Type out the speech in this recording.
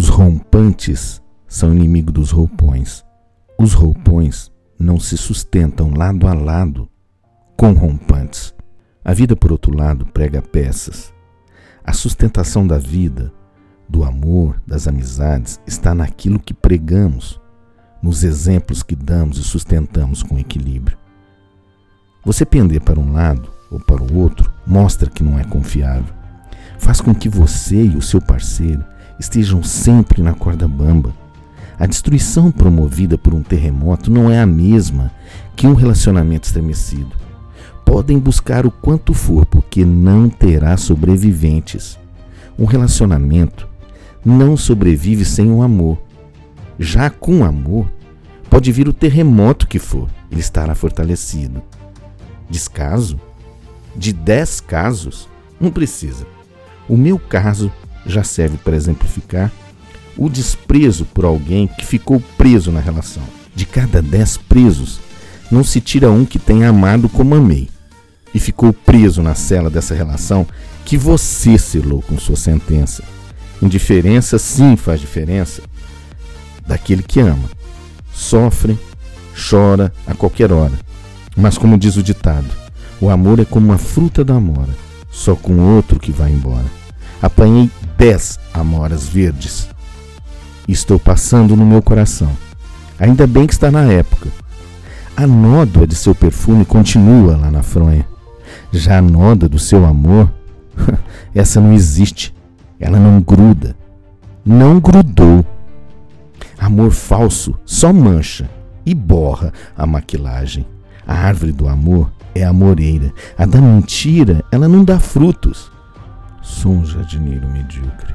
Os rompantes são inimigo dos roupões. Os roupões não se sustentam lado a lado com rompantes. A vida, por outro lado, prega peças. A sustentação da vida, do amor, das amizades, está naquilo que pregamos, nos exemplos que damos e sustentamos com equilíbrio. Você pender para um lado ou para o outro mostra que não é confiável. Faz com que você e o seu parceiro estejam sempre na corda bamba. A destruição promovida por um terremoto não é a mesma que um relacionamento estremecido. Podem buscar o quanto for, porque não terá sobreviventes. Um relacionamento não sobrevive sem o amor. Já com amor, pode vir o terremoto que for, ele estará fortalecido. Descaso? De dez casos? Não precisa. O meu caso já serve para exemplificar o desprezo por alguém que ficou preso na relação. De cada dez presos, não se tira um que tenha amado como amei e ficou preso na cela dessa relação que você selou com sua sentença. Indiferença sim faz diferença daquele que ama. Sofre, chora a qualquer hora. Mas como diz o ditado, o amor é como uma fruta da amora, só com outro que vai embora. Apanhei dez amoras verdes. Estou passando no meu coração. Ainda bem que está na época. A nódoa de seu perfume continua lá na fronha. Já a noda do seu amor, essa não existe. Ela não gruda. Não grudou. Amor falso só mancha e borra a maquilagem. A árvore do amor é a moreira. A da mentira, ela não dá frutos. Sou um jardineiro medíocre.